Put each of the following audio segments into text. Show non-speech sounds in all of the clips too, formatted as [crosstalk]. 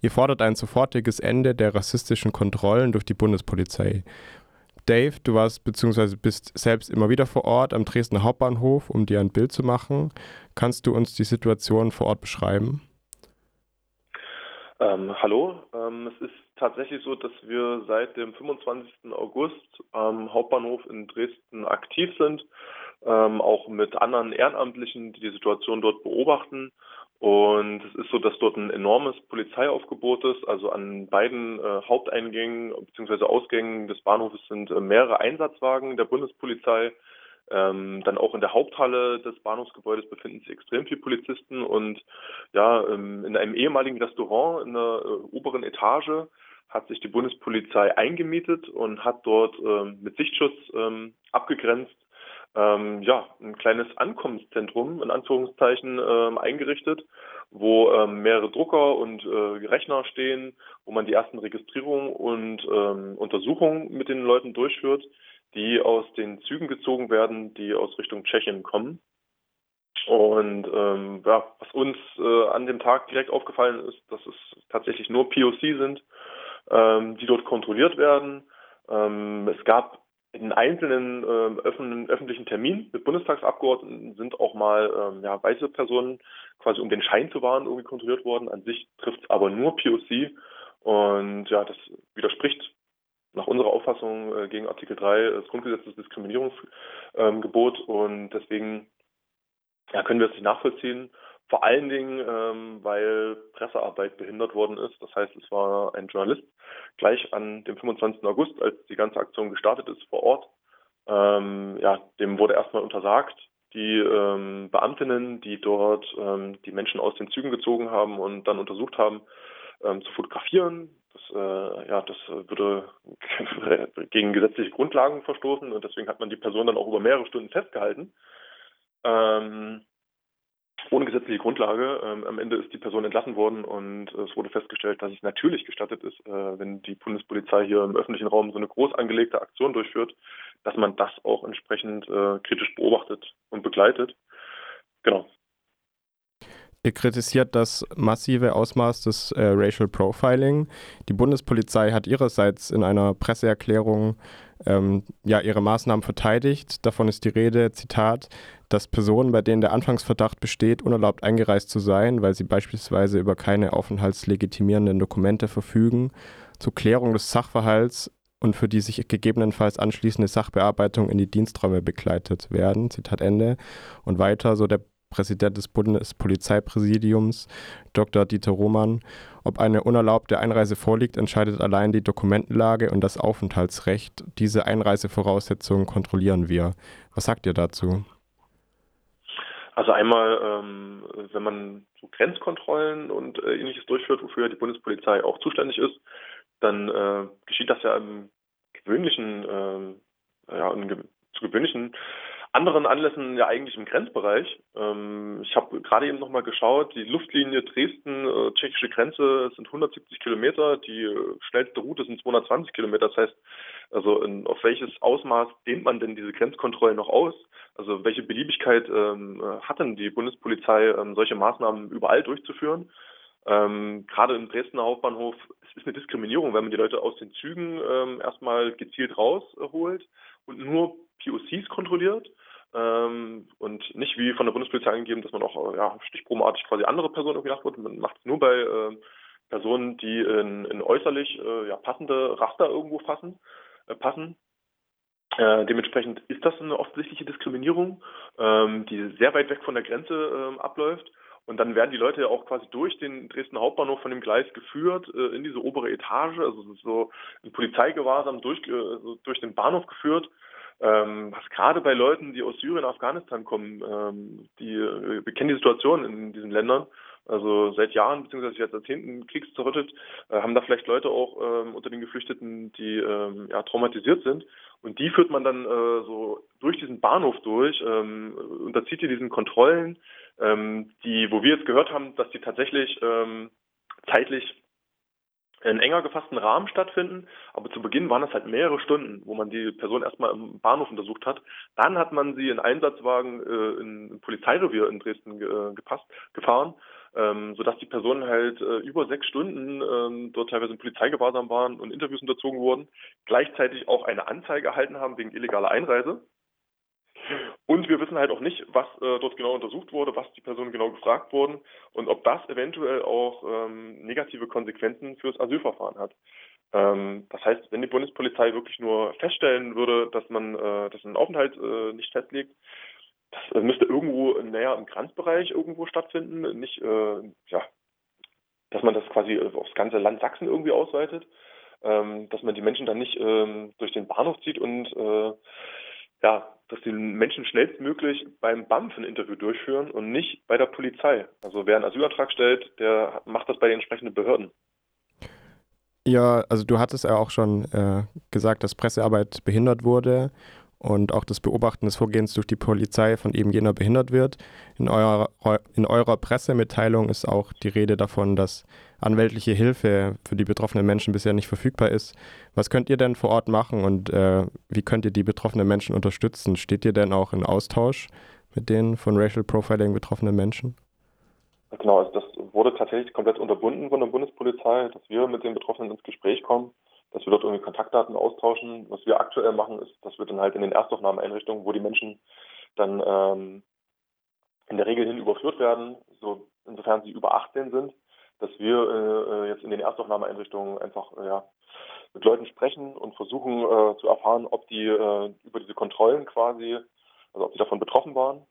Ihr fordert ein sofortiges Ende der rassistischen Kontrollen durch die Bundespolizei. Dave, du warst bzw. bist selbst immer wieder vor Ort am Dresdner Hauptbahnhof, um dir ein Bild zu machen. Kannst du uns die Situation vor Ort beschreiben? Ähm, hallo, ähm, es ist tatsächlich so, dass wir seit dem 25. August am Hauptbahnhof in Dresden aktiv sind, ähm, auch mit anderen Ehrenamtlichen, die die Situation dort beobachten. Und es ist so, dass dort ein enormes Polizeiaufgebot ist. Also an beiden äh, Haupteingängen bzw. Ausgängen des Bahnhofes sind äh, mehrere Einsatzwagen der Bundespolizei. Ähm, dann auch in der Haupthalle des Bahnhofsgebäudes befinden sich extrem viele Polizisten und ja, ähm, in einem ehemaligen Restaurant in der äh, oberen Etage hat sich die Bundespolizei eingemietet und hat dort ähm, mit Sichtschutz ähm, abgegrenzt ähm, ja, ein kleines Ankommenszentrum in Anführungszeichen ähm, eingerichtet, wo ähm, mehrere Drucker und äh, Rechner stehen, wo man die ersten Registrierungen und ähm, Untersuchungen mit den Leuten durchführt die aus den Zügen gezogen werden, die aus Richtung Tschechien kommen. Und ähm, ja, was uns äh, an dem Tag direkt aufgefallen ist, dass es tatsächlich nur POC sind, ähm, die dort kontrolliert werden. Es gab in einzelnen äh, öffentlichen, öffentlichen Terminen mit Bundestagsabgeordneten sind auch mal ähm, ja, weiße Personen quasi um den Schein zu wahren irgendwie kontrolliert worden. An sich trifft es aber nur POC. Und ja, das widerspricht nach unserer Auffassung äh, gegen Artikel 3 des Grundgesetzes Diskriminierungsgebot und deswegen ja, können wir es nicht nachvollziehen. Vor allen Dingen, ähm, weil Pressearbeit behindert worden ist. Das heißt, es war ein Journalist gleich an dem 25. August, als die ganze Aktion gestartet ist, vor Ort. Ähm, ja, dem wurde erstmal untersagt, die ähm, Beamtinnen, die dort ähm, die Menschen aus den Zügen gezogen haben und dann untersucht haben, ähm, zu fotografieren. Das, äh, ja, das würde [laughs] gegen gesetzliche Grundlagen verstoßen und deswegen hat man die Person dann auch über mehrere Stunden festgehalten. Ähm, ohne gesetzliche Grundlage. Ähm, am Ende ist die Person entlassen worden und es wurde festgestellt, dass es natürlich gestattet ist, äh, wenn die Bundespolizei hier im öffentlichen Raum so eine groß angelegte Aktion durchführt, dass man das auch entsprechend äh, kritisch beobachtet und begleitet. Genau. Ihr kritisiert das massive Ausmaß des äh, Racial Profiling. Die Bundespolizei hat ihrerseits in einer Presseerklärung ähm, ja, ihre Maßnahmen verteidigt. Davon ist die Rede, Zitat, dass Personen, bei denen der Anfangsverdacht besteht, unerlaubt eingereist zu sein, weil sie beispielsweise über keine aufenthaltslegitimierenden Dokumente verfügen, zur Klärung des Sachverhalts und für die sich gegebenenfalls anschließende Sachbearbeitung in die Diensträume begleitet werden. Zitat Ende. Und weiter, so der Präsident des Bundespolizeipräsidiums, Dr. Dieter Roman. Ob eine unerlaubte Einreise vorliegt, entscheidet allein die Dokumentenlage und das Aufenthaltsrecht. Diese Einreisevoraussetzungen kontrollieren wir. Was sagt ihr dazu? Also einmal, ähm, wenn man so Grenzkontrollen und äh, ähnliches durchführt, wofür die Bundespolizei auch zuständig ist, dann äh, geschieht das ja im gewöhnlichen, äh, ja, zu gewöhnlichen anderen Anlässen ja eigentlich im Grenzbereich. Ähm, ich habe gerade eben nochmal geschaut, die Luftlinie Dresden, äh, Grenze sind 170 Kilometer, die äh, schnellste Route sind 220 Kilometer. Das heißt, also in, auf welches Ausmaß dehnt man denn diese Grenzkontrollen noch aus? Also welche Beliebigkeit ähm, hat denn die Bundespolizei, ähm, solche Maßnahmen überall durchzuführen? Ähm, gerade im Dresdner Hauptbahnhof es ist eine Diskriminierung, wenn man die Leute aus den Zügen ähm, erstmal gezielt rausholt und nur POCs kontrolliert ähm, und nicht wie von der Bundespolizei angegeben, dass man auch ja, stichprobenartig quasi andere Personen irgendwie nachguckt. Man macht es nur bei äh, Personen, die in, in äußerlich äh, ja, passende Raster irgendwo fassen, äh, passen. Äh, dementsprechend ist das eine offensichtliche Diskriminierung, ähm, die sehr weit weg von der Grenze ähm, abläuft. Und dann werden die Leute ja auch quasi durch den Dresden Hauptbahnhof von dem Gleis geführt äh, in diese obere Etage, also so in Polizeigewahrsam durch, äh, durch den Bahnhof geführt. Ähm, was gerade bei Leuten, die aus Syrien, Afghanistan kommen, ähm, die äh, wir kennen die Situation in diesen Ländern, also seit Jahren beziehungsweise seit Jahrzehnten kriegszerrüttet, äh, haben da vielleicht Leute auch ähm, unter den Geflüchteten, die ähm, ja, traumatisiert sind. Und die führt man dann äh, so durch diesen Bahnhof durch, ähm, unterzieht die diesen Kontrollen, ähm, die, wo wir jetzt gehört haben, dass die tatsächlich ähm, zeitlich in enger gefassten Rahmen stattfinden, aber zu Beginn waren es halt mehrere Stunden, wo man die Person erstmal im Bahnhof untersucht hat. Dann hat man sie in Einsatzwagen äh, in ein Polizeirevier in Dresden äh, gepasst, gefahren, ähm, sodass die Personen halt äh, über sechs Stunden ähm, dort teilweise im Polizeigewahrsam waren und Interviews unterzogen wurden, gleichzeitig auch eine Anzeige erhalten haben wegen illegaler Einreise. Und wir wissen halt auch nicht, was äh, dort genau untersucht wurde, was die Personen genau gefragt wurden und ob das eventuell auch ähm, negative Konsequenzen fürs Asylverfahren hat. Ähm, das heißt, wenn die Bundespolizei wirklich nur feststellen würde, dass man äh, dass ein Aufenthalt äh, nicht festlegt, das müsste irgendwo näher im Grenzbereich irgendwo stattfinden, nicht äh, ja, dass man das quasi aufs ganze Land Sachsen irgendwie ausweitet, ähm, dass man die Menschen dann nicht ähm, durch den Bahnhof zieht und äh, ja, dass die Menschen schnellstmöglich beim BAMF ein Interview durchführen und nicht bei der Polizei. Also wer einen Asylantrag stellt, der macht das bei den entsprechenden Behörden. Ja, also du hattest ja auch schon äh, gesagt, dass Pressearbeit behindert wurde und auch das Beobachten des Vorgehens durch die Polizei von eben jener behindert wird. In eurer, in eurer Pressemitteilung ist auch die Rede davon, dass anwältliche Hilfe für die betroffenen Menschen bisher nicht verfügbar ist. Was könnt ihr denn vor Ort machen und äh, wie könnt ihr die betroffenen Menschen unterstützen? Steht ihr denn auch in Austausch mit den von Racial Profiling betroffenen Menschen? Genau, also das wurde tatsächlich komplett unterbunden von der Bundespolizei, dass wir mit den Betroffenen ins Gespräch kommen dass wir dort irgendwie Kontaktdaten austauschen. Was wir aktuell machen, ist, dass wir dann halt in den Erstaufnahmeeinrichtungen, wo die Menschen dann ähm, in der Regel hin überführt werden, so insofern sie über 18 sind, dass wir äh, jetzt in den Erstaufnahmeeinrichtungen einfach äh, ja, mit Leuten sprechen und versuchen äh, zu erfahren, ob die äh, über diese Kontrollen quasi, also ob die davon betroffen waren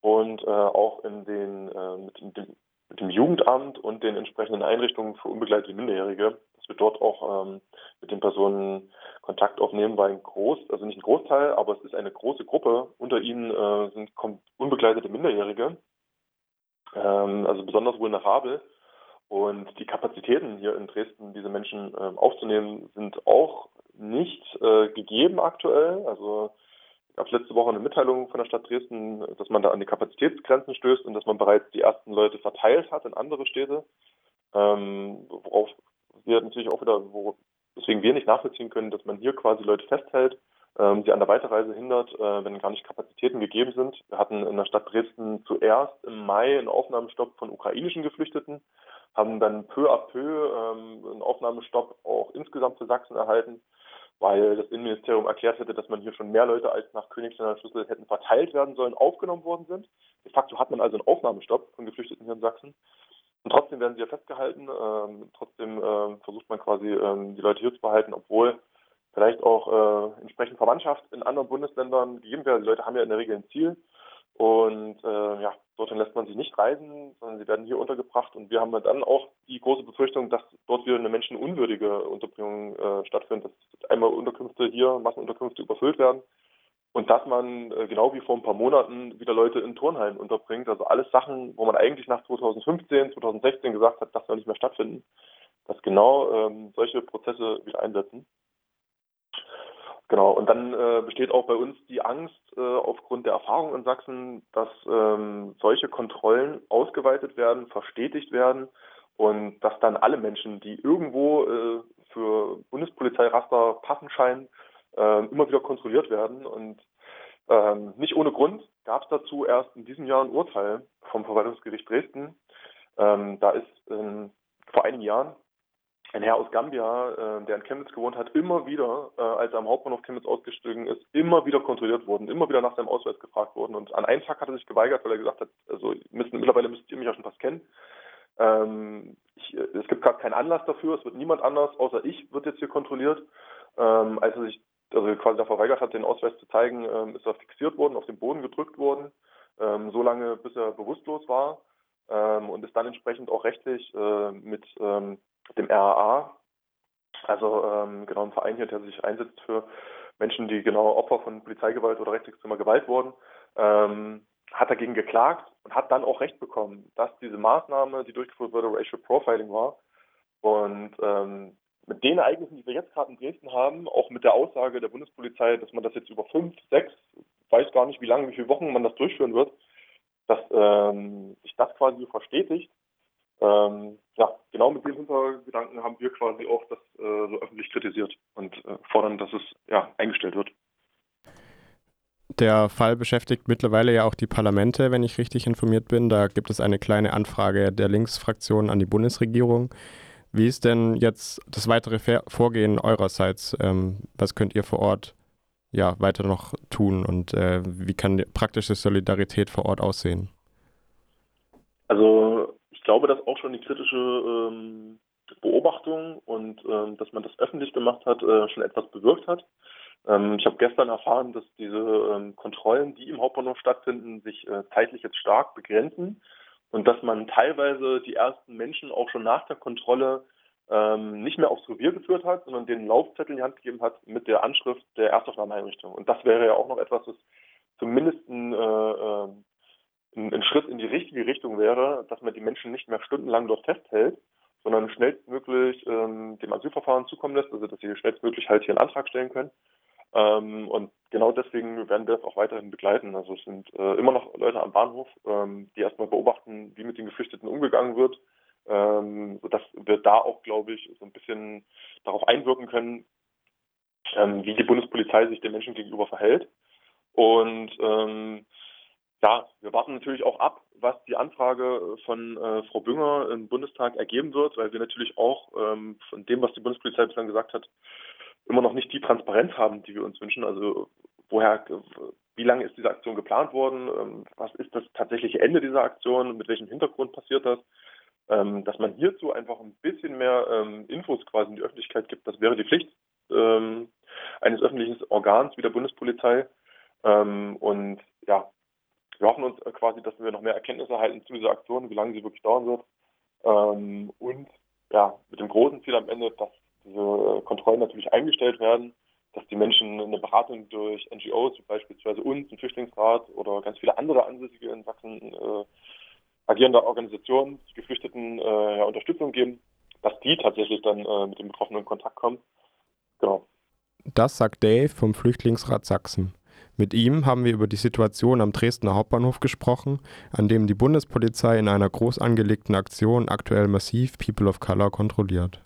und äh, auch in den äh, mit, dem, mit dem Jugendamt und den entsprechenden Einrichtungen für unbegleitete Minderjährige dass wir dort auch ähm, mit den Personen Kontakt aufnehmen, weil ein Groß, also nicht ein Großteil, aber es ist eine große Gruppe. Unter ihnen äh, sind unbegleitete Minderjährige, ähm, also besonders vulnerabel. Und die Kapazitäten hier in Dresden, diese Menschen äh, aufzunehmen, sind auch nicht äh, gegeben aktuell. Also ich habe letzte Woche eine Mitteilung von der Stadt Dresden, dass man da an die Kapazitätsgrenzen stößt und dass man bereits die ersten Leute verteilt hat in andere Städte, ähm, worauf wir natürlich auch wieder, wo, deswegen wir nicht nachvollziehen können, dass man hier quasi Leute festhält, ähm, sie an der Weiterreise hindert, äh, wenn gar nicht Kapazitäten gegeben sind. Wir hatten in der Stadt Dresden zuerst im Mai einen Aufnahmestopp von ukrainischen Geflüchteten, haben dann peu à peu ähm, einen Aufnahmestopp auch insgesamt für Sachsen erhalten, weil das Innenministerium erklärt hätte, dass man hier schon mehr Leute als nach Königsländer Schlüssel hätten verteilt werden sollen, aufgenommen worden sind. De facto hat man also einen Aufnahmestopp von Geflüchteten hier in Sachsen. Und trotzdem werden sie ja festgehalten. Ähm, trotzdem äh, versucht man quasi ähm, die Leute hier zu behalten, obwohl vielleicht auch äh, entsprechend Verwandtschaft in anderen Bundesländern gegeben wäre. Die Leute haben ja in der Regel ein Ziel. Und äh, ja, dorthin lässt man sie nicht reisen, sondern sie werden hier untergebracht. Und wir haben dann auch die große Befürchtung, dass dort wieder eine menschenunwürdige Unterbringung äh, stattfindet, dass einmal Unterkünfte hier, Massenunterkünfte überfüllt werden und dass man äh, genau wie vor ein paar Monaten wieder Leute in Turnhallen unterbringt. Also alles Sachen, wo man eigentlich nach 2015, 2016 gesagt hat, das soll nicht mehr stattfinden, dass genau ähm, solche Prozesse wieder einsetzen. Genau, und dann äh, besteht auch bei uns die Angst äh, aufgrund der Erfahrung in Sachsen, dass ähm, solche Kontrollen ausgeweitet werden, verstetigt werden und dass dann alle Menschen, die irgendwo äh, für Bundespolizeiraster passen scheinen, äh, immer wieder kontrolliert werden. Und ähm, nicht ohne Grund gab es dazu erst in diesem Jahr ein Urteil vom Verwaltungsgericht Dresden. Ähm, da ist ähm, vor einigen Jahren ein Herr aus Gambia, äh, der in Chemnitz gewohnt hat, immer wieder, äh, als er am Hauptbahnhof Chemnitz ausgestiegen ist, immer wieder kontrolliert worden, immer wieder nach seinem Ausweis gefragt worden. Und an einem Tag hat er sich geweigert, weil er gesagt hat, also müssen, mittlerweile müsst ihr mich ja schon fast kennen. Ähm, ich, es gibt gerade keinen Anlass dafür, es wird niemand anders, außer ich, wird jetzt hier kontrolliert. Ähm, als er sich also quasi da verweigert hat, den Ausweis zu zeigen, ähm, ist er fixiert worden, auf den Boden gedrückt worden, ähm, so lange bis er bewusstlos war ähm, und ist dann entsprechend auch rechtlich äh, mit ähm, dem RAA, also ähm, genau ein Verein hier, der sich einsetzt für Menschen, die genau Opfer von Polizeigewalt oder rechtsextremer Gewalt wurden, ähm, hat dagegen geklagt und hat dann auch Recht bekommen, dass diese Maßnahme, die durchgeführt wurde, Racial Profiling war. Und ähm, mit den Ereignissen, die wir jetzt gerade in Dresden haben, auch mit der Aussage der Bundespolizei, dass man das jetzt über fünf, sechs, weiß gar nicht, wie lange, wie viele Wochen man das durchführen wird, dass ähm, sich das quasi verstetigt, ähm, ja, genau mit dem Hintergedanken haben wir quasi auch das äh, so öffentlich kritisiert und äh, fordern, dass es ja eingestellt wird. Der Fall beschäftigt mittlerweile ja auch die Parlamente, wenn ich richtig informiert bin. Da gibt es eine kleine Anfrage der Linksfraktion an die Bundesregierung. Wie ist denn jetzt das weitere Vorgehen eurerseits? Ähm, was könnt ihr vor Ort ja, weiter noch tun und äh, wie kann praktische Solidarität vor Ort aussehen? Also ich glaube, dass auch schon die kritische ähm, Beobachtung und ähm, dass man das öffentlich gemacht hat, äh, schon etwas bewirkt hat. Ähm, ich habe gestern erfahren, dass diese ähm, Kontrollen, die im Hauptbahnhof stattfinden, sich äh, zeitlich jetzt stark begrenzen und dass man teilweise die ersten Menschen auch schon nach der Kontrolle ähm, nicht mehr aufs Revier geführt hat, sondern den Laufzettel in die Hand gegeben hat mit der Anschrift der Erstaufnahmeeinrichtung. Und das wäre ja auch noch etwas, was zumindest ein, äh, äh ein, ein Schritt in die richtige Richtung wäre, dass man die Menschen nicht mehr stundenlang dort festhält, sondern schnellstmöglich ähm, dem Asylverfahren zukommen lässt, also dass sie schnellstmöglich halt hier einen Antrag stellen können. Ähm, und genau deswegen werden wir das auch weiterhin begleiten. Also es sind äh, immer noch Leute am Bahnhof, ähm, die erstmal beobachten, wie mit den Geflüchteten umgegangen wird, ähm, sodass wir da auch, glaube ich, so ein bisschen darauf einwirken können, ähm, wie die Bundespolizei sich den Menschen gegenüber verhält. Und ähm, ja, wir warten natürlich auch ab, was die Anfrage von äh, Frau Bünger im Bundestag ergeben wird, weil wir natürlich auch ähm, von dem, was die Bundespolizei bislang gesagt hat, immer noch nicht die Transparenz haben, die wir uns wünschen. Also woher, wie lange ist diese Aktion geplant worden? Ähm, was ist das tatsächliche Ende dieser Aktion? Mit welchem Hintergrund passiert das? Ähm, dass man hierzu einfach ein bisschen mehr ähm, Infos quasi in die Öffentlichkeit gibt, das wäre die Pflicht ähm, eines öffentlichen Organs wie der Bundespolizei. Ähm, und wir hoffen uns quasi, dass wir noch mehr Erkenntnisse erhalten zu dieser Aktion, wie lange sie wirklich dauern wird. Ähm, und ja, mit dem großen Ziel am Ende, dass diese Kontrollen natürlich eingestellt werden, dass die Menschen eine Beratung durch NGOs, wie beispielsweise uns, den Flüchtlingsrat oder ganz viele andere ansässige in Sachsen äh, agierende Organisationen, Geflüchteten äh, ja, Unterstützung geben, dass die tatsächlich dann äh, mit den Betroffenen in Kontakt kommen. Genau. Das sagt Dave vom Flüchtlingsrat Sachsen. Mit ihm haben wir über die Situation am Dresdner Hauptbahnhof gesprochen, an dem die Bundespolizei in einer groß angelegten Aktion aktuell massiv People of Color kontrolliert.